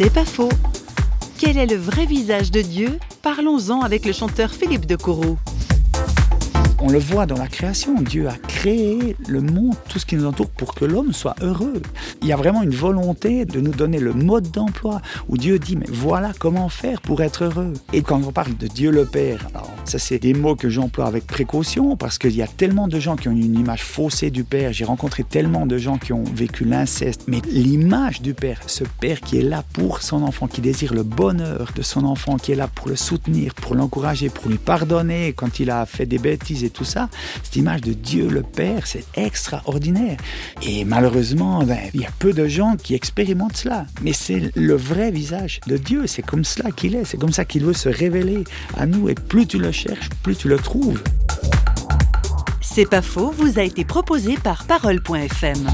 C'est pas faux. Quel est le vrai visage de Dieu? Parlons-en avec le chanteur Philippe de Corot. On le voit dans la création. Dieu a créé le monde, tout ce qui nous entoure, pour que l'homme soit heureux. Il y a vraiment une volonté de nous donner le mode d'emploi où Dieu dit, mais voilà comment faire pour être heureux. Et quand on parle de Dieu le Père, alors ça c'est des mots que j'emploie avec précaution parce qu'il y a tellement de gens qui ont une image faussée du Père. J'ai rencontré tellement de gens qui ont vécu l'inceste. Mais l'image du Père, ce Père qui est là pour son enfant, qui désire le bonheur de son enfant, qui est là pour le soutenir, pour l'encourager, pour lui pardonner quand il a fait des bêtises tout ça, cette image de Dieu le Père, c'est extraordinaire. Et malheureusement, ben, il y a peu de gens qui expérimentent cela. Mais c'est le vrai visage de Dieu, c'est comme cela qu'il est, c'est comme ça qu'il veut se révéler à nous. Et plus tu le plus tu le trouves. C'est pas faux, vous a été proposé par Parole.fm.